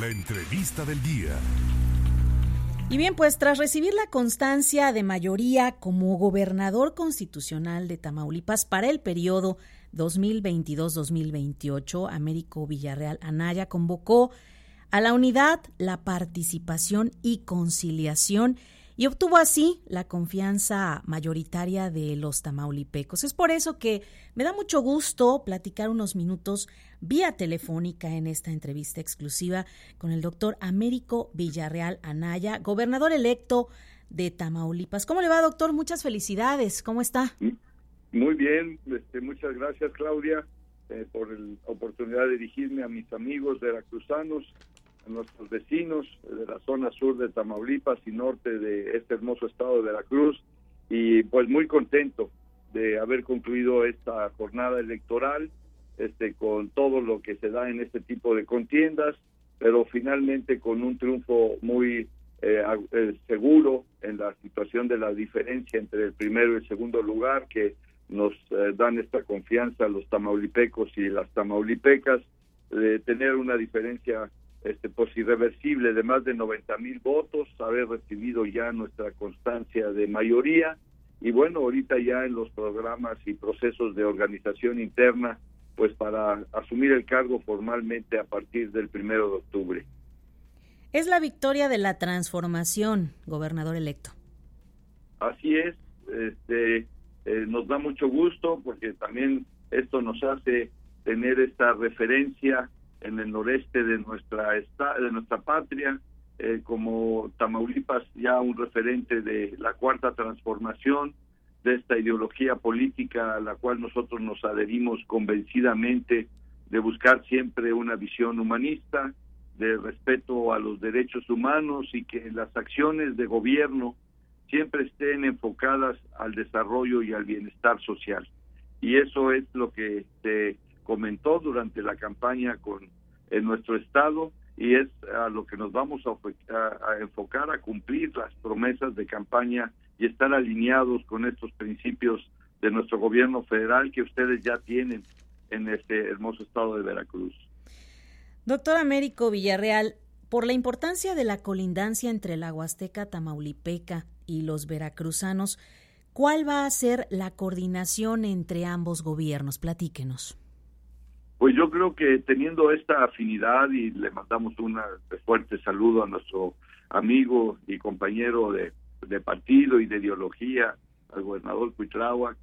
La entrevista del día. Y bien, pues tras recibir la constancia de mayoría como gobernador constitucional de Tamaulipas para el periodo 2022-2028, Américo Villarreal Anaya convocó a la unidad, la participación y conciliación y obtuvo así la confianza mayoritaria de los tamaulipecos. Es por eso que me da mucho gusto platicar unos minutos vía telefónica en esta entrevista exclusiva con el doctor Américo Villarreal Anaya, gobernador electo de Tamaulipas. ¿Cómo le va, doctor? Muchas felicidades. ¿Cómo está? Muy bien, este, muchas gracias, Claudia, eh, por la oportunidad de dirigirme a mis amigos veracruzanos nuestros vecinos de la zona sur de Tamaulipas y norte de este hermoso estado de Veracruz. Y pues muy contento de haber concluido esta jornada electoral este con todo lo que se da en este tipo de contiendas pero finalmente con un triunfo muy eh, eh, seguro en la situación de la diferencia entre el primero y el segundo lugar que nos eh, dan esta confianza los tamaulipecos y las tamaulipecas de tener una diferencia este, pues irreversible de más de 90 mil votos, haber recibido ya nuestra constancia de mayoría y bueno, ahorita ya en los programas y procesos de organización interna, pues para asumir el cargo formalmente a partir del primero de octubre. Es la victoria de la transformación, gobernador electo. Así es, este, eh, nos da mucho gusto porque también esto nos hace tener esta referencia en el noreste de nuestra de nuestra patria, eh, como Tamaulipas ya un referente de la cuarta transformación de esta ideología política a la cual nosotros nos adherimos convencidamente de buscar siempre una visión humanista, de respeto a los derechos humanos y que las acciones de gobierno siempre estén enfocadas al desarrollo y al bienestar social. Y eso es lo que se comentó durante la campaña con en nuestro estado y es a lo que nos vamos a, enfocar a cumplir las promesas de campaña y estar alineados con estos principios de nuestro gobierno federal que ustedes ya tienen en este hermoso estado de Veracruz. Doctor Américo Villarreal, por la importancia de la colindancia entre la Huasteca Tamaulipeca y los veracruzanos, ¿cuál va a ser la coordinación entre ambos gobiernos? Platíquenos. Pues yo creo que teniendo esta afinidad y le mandamos un fuerte saludo a nuestro amigo y compañero de, partido y de ideología, al gobernador Cuitláhuac,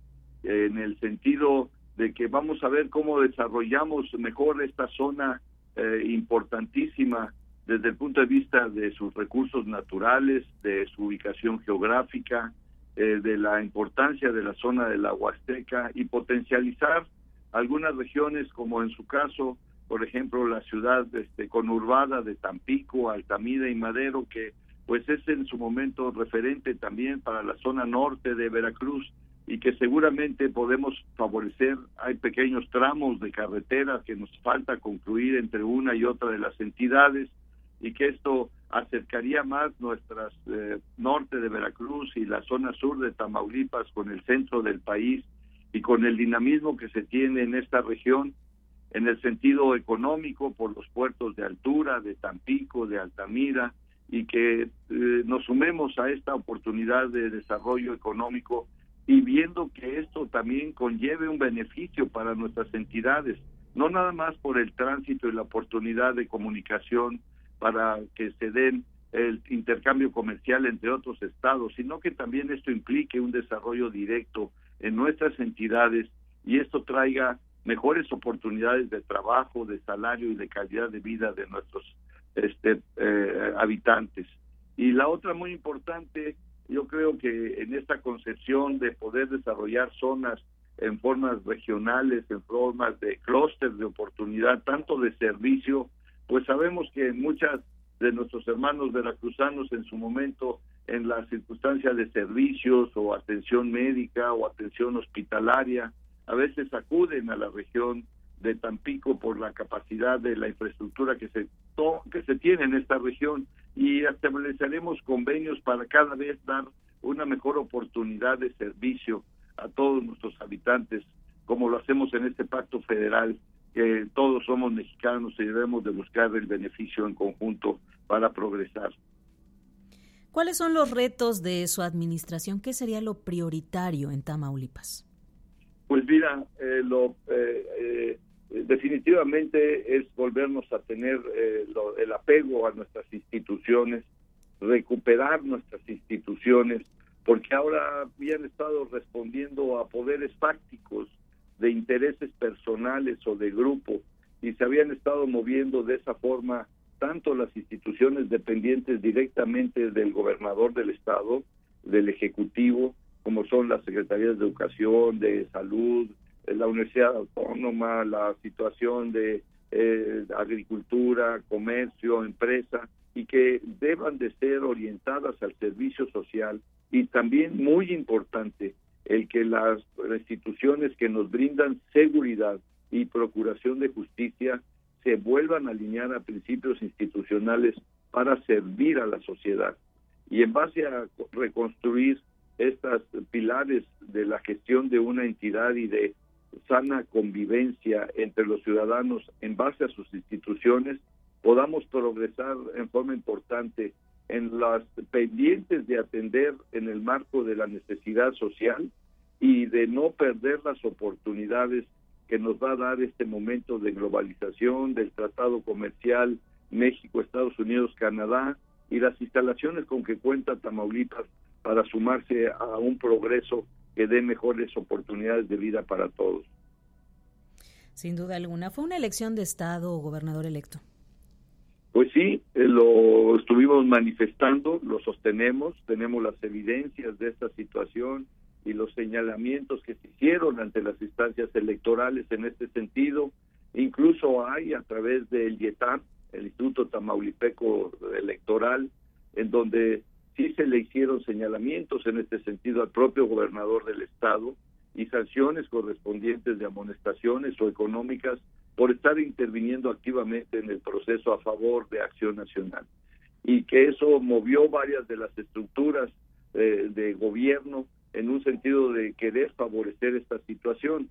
en el sentido de que vamos a ver cómo desarrollamos mejor esta zona eh, importantísima desde el punto de vista de sus recursos naturales, de su ubicación geográfica, eh, de la importancia de la zona de la Huasteca y potencializar algunas regiones, como en su caso, por ejemplo, la ciudad este, conurbada de Tampico, Altamira y Madero, que pues es en su momento referente también para la zona norte de Veracruz y que seguramente podemos favorecer. Hay pequeños tramos de carretera que nos falta concluir entre una y otra de las entidades y que esto acercaría más nuestras eh, norte de Veracruz y la zona sur de Tamaulipas con el centro del país y con el dinamismo que se tiene en esta región en el sentido económico por los puertos de altura, de Tampico, de Altamira, y que eh, nos sumemos a esta oportunidad de desarrollo económico y viendo que esto también conlleve un beneficio para nuestras entidades, no nada más por el tránsito y la oportunidad de comunicación para que se den el intercambio comercial entre otros estados, sino que también esto implique un desarrollo directo en nuestras entidades y esto traiga mejores oportunidades de trabajo, de salario y de calidad de vida de nuestros este, eh, habitantes. Y la otra muy importante, yo creo que en esta concepción de poder desarrollar zonas en formas regionales, en formas de clústeres de oportunidad, tanto de servicio, pues sabemos que muchas de nuestros hermanos veracruzanos en su momento en las circunstancias de servicios o atención médica o atención hospitalaria. A veces acuden a la región de Tampico por la capacidad de la infraestructura que se que se tiene en esta región y estableceremos convenios para cada vez dar una mejor oportunidad de servicio a todos nuestros habitantes, como lo hacemos en este pacto federal que todos somos mexicanos y debemos de buscar el beneficio en conjunto para progresar. ¿Cuáles son los retos de su administración? ¿Qué sería lo prioritario en Tamaulipas? Pues mira, eh, lo, eh, eh, definitivamente es volvernos a tener el apego a nuestras instituciones, recuperar nuestras instituciones, porque ahora habían estado respondiendo a poderes fácticos de intereses personales o de grupo y se habían estado moviendo de esa forma tanto las instituciones dependientes directamente del gobernador del estado, del ejecutivo, como son las secretarías de educación, de salud, la universidad autónoma, la situación de eh, agricultura, comercio, empresa, y que deban de ser orientadas al servicio social. Y también muy importante el que las instituciones que nos brindan seguridad y procuración de justicia se vuelvan a alinear a principios institucionales para servir a la sociedad. Y en base a reconstruir estas pilares de la gestión de una entidad y de sana convivencia entre los ciudadanos en base a sus instituciones, podamos progresar en forma importante en las pendientes de atender en el marco de la necesidad social y de no perder las oportunidades que nos va a dar este momento de globalización del tratado comercial México, Estados Unidos, Canadá y las instalaciones con que cuenta Tamaulipas para sumarse a un progreso que dé mejores oportunidades de vida para todos. Sin duda alguna, fue una elección de Estado o gobernador electo. Pues sí, eh, lo estuvimos manifestando, lo sostenemos, tenemos las evidencias de esta situación, y los señalamientos que se hicieron ante las instancias electorales en este sentido. Incluso hay a través del IETAM, el Instituto Tamaulipeco Electoral, en donde sí se le hicieron señalamientos en este sentido al propio gobernador del estado y sanciones correspondientes de amonestaciones o económicas por estar interviniendo activamente en el proceso a favor de Acción Nacional. Y que eso movió varias de las estructuras eh, de gobierno en un sentido de querer favorecer esta situación.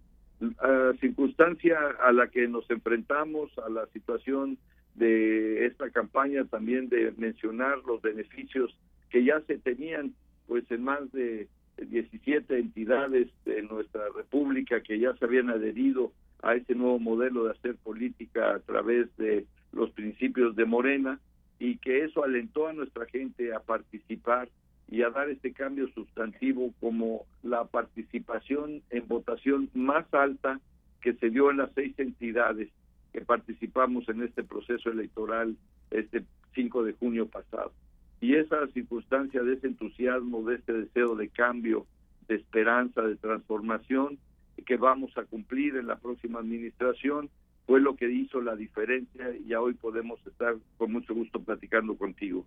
A circunstancia a la que nos enfrentamos, a la situación de esta campaña también de mencionar los beneficios que ya se tenían pues en más de 17 entidades de nuestra república que ya se habían adherido a este nuevo modelo de hacer política a través de los principios de Morena y que eso alentó a nuestra gente a participar y a dar este cambio sustantivo como la participación en votación más alta que se dio en las seis entidades que participamos en este proceso electoral este 5 de junio pasado. Y esa circunstancia de ese entusiasmo, de este deseo de cambio, de esperanza, de transformación que vamos a cumplir en la próxima administración, fue lo que hizo la diferencia y ya hoy podemos estar con mucho gusto platicando contigo.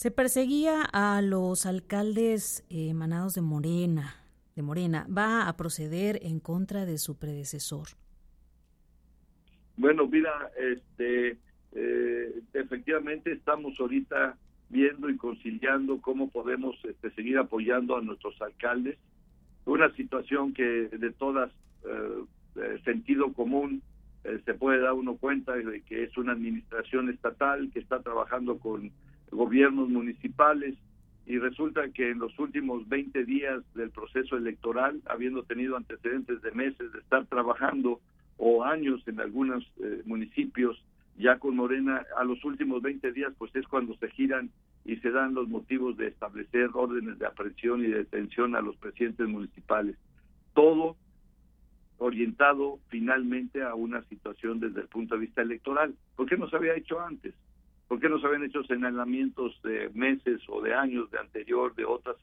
Se perseguía a los alcaldes emanados de Morena, de Morena. ¿Va a proceder en contra de su predecesor? Bueno, mira, este, eh, efectivamente estamos ahorita viendo y conciliando cómo podemos este, seguir apoyando a nuestros alcaldes. Una situación que de todas eh, sentido común eh, se puede dar uno cuenta de que es una administración estatal que está trabajando con gobiernos municipales y resulta que en los últimos 20 días del proceso electoral, habiendo tenido antecedentes de meses de estar trabajando o años en algunos eh, municipios ya con Morena, a los últimos 20 días pues es cuando se giran y se dan los motivos de establecer órdenes de aprehensión y detención a los presidentes municipales. Todo orientado finalmente a una situación desde el punto de vista electoral. ¿Por qué no se había hecho antes? ¿Por qué no se habían hecho señalamientos de meses o de años de anterior de otras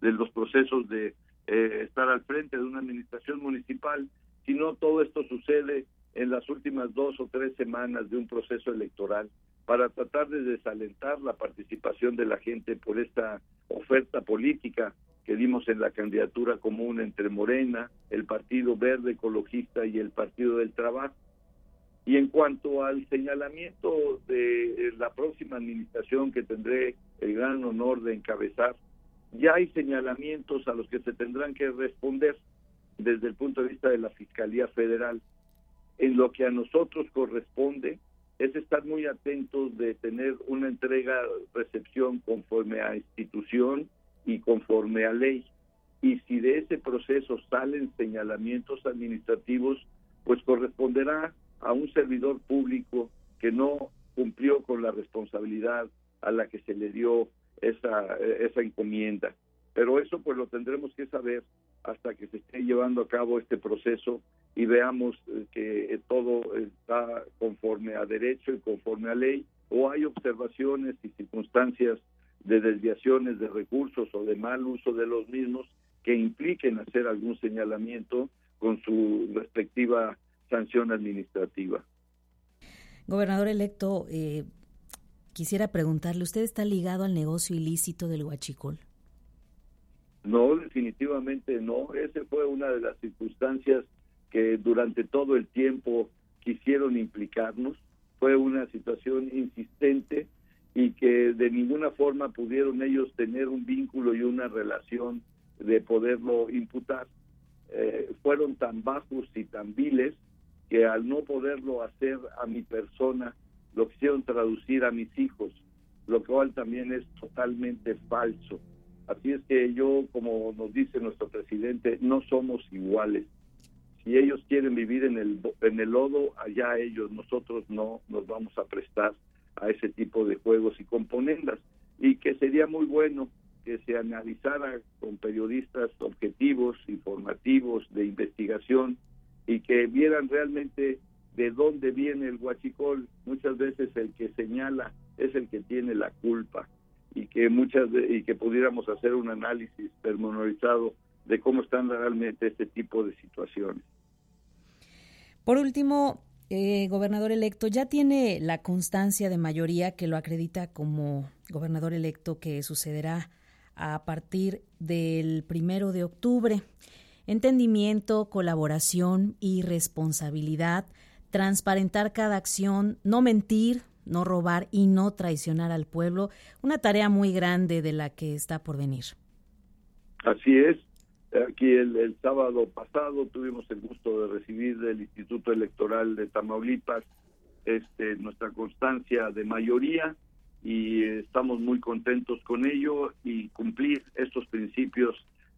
de los procesos de eh, estar al frente de una administración municipal? Si no, todo esto sucede en las últimas dos o tres semanas de un proceso electoral para tratar de desalentar la participación de la gente por esta oferta política que dimos en la candidatura común entre Morena, el Partido Verde Ecologista y el Partido del Trabajo. Y en cuanto al señalamiento de la próxima administración que tendré el gran honor de encabezar, ya hay señalamientos a los que se tendrán que responder desde el punto de vista de la Fiscalía Federal. En lo que a nosotros corresponde es estar muy atentos de tener una entrega, recepción conforme a institución y conforme a ley. Y si de ese proceso salen señalamientos administrativos, pues corresponderá a un servidor público que no cumplió con la responsabilidad a la que se le dio esa, esa encomienda. Pero eso pues lo tendremos que saber hasta que se esté llevando a cabo este proceso y veamos eh, que todo está conforme a derecho y conforme a ley o hay observaciones y circunstancias de desviaciones de recursos o de mal uso de los mismos que impliquen hacer algún señalamiento con su respectiva sanción administrativa. Gobernador electo, eh, quisiera preguntarle, ¿usted está ligado al negocio ilícito del huachicol? No, definitivamente no. Esa fue una de las circunstancias que durante todo el tiempo quisieron implicarnos. Fue una situación insistente y que de ninguna forma pudieron ellos tener un vínculo y una relación de poderlo imputar. Eh, fueron tan bajos y tan viles que al no poderlo hacer a mi persona, lo quisieron traducir a mis hijos, lo cual también es totalmente falso. Así es que yo, como nos dice nuestro presidente, no somos iguales. Si ellos quieren vivir en el, en el lodo, allá ellos, nosotros no nos vamos a prestar a ese tipo de juegos y componendas. Y que sería muy bueno que se analizara con periodistas objetivos, informativos, de investigación, y que vieran realmente de dónde viene el huachicol. Muchas veces el que señala es el que tiene la culpa y que muchas y que pudiéramos hacer un análisis pormenorizado de cómo están realmente este tipo de situaciones. Por último, eh, gobernador electo, ya tiene la constancia de mayoría que lo acredita como gobernador electo que sucederá a partir del primero de octubre. Entendimiento, colaboración y responsabilidad, transparentar cada acción, no mentir, no robar y no traicionar al pueblo, una tarea muy grande de la que está por venir. Así es. Aquí el, sábado pasado tuvimos el gusto de recibir del Instituto Electoral de Tamaulipas este, nuestra constancia de mayoría y estamos muy contentos con ello y cumplir estos principios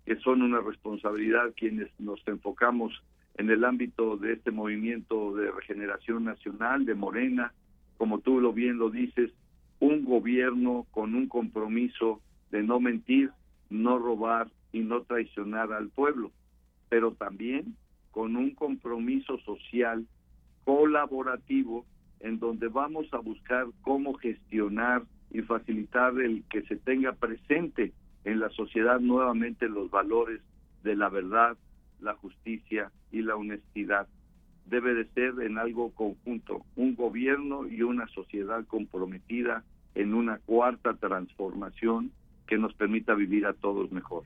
que son una responsabilidad quienes nos enfocamos en el ámbito de este movimiento de regeneración nacional de Morena, como tú lo bien lo dices, un gobierno con un compromiso de no mentir, no robar y no traicionar al pueblo, pero también con un compromiso social colaborativo en donde vamos a buscar cómo gestionar y facilitar el que se tenga presente en la sociedad nuevamente los valores de la verdad, la justicia y la honestidad debe de ser en algo conjunto, un gobierno y una sociedad comprometida en una cuarta transformación que nos permita vivir a todos mejor.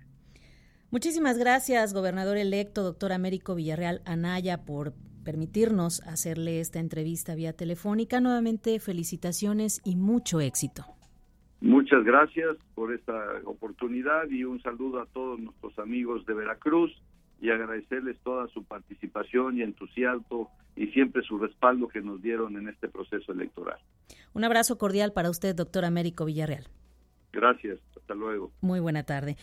Muchísimas gracias, gobernador electo, doctor Américo Villarreal Anaya, por permitirnos hacerle esta entrevista vía telefónica. Nuevamente, felicitaciones y mucho éxito. Muchas gracias por esta oportunidad y un saludo a todos nuestros amigos de Veracruz y agradecerles toda su participación y entusiasmo y siempre su respaldo que nos dieron en este proceso electoral. Un abrazo cordial para usted, doctor Américo Villarreal. Gracias, hasta luego. Muy buena tarde.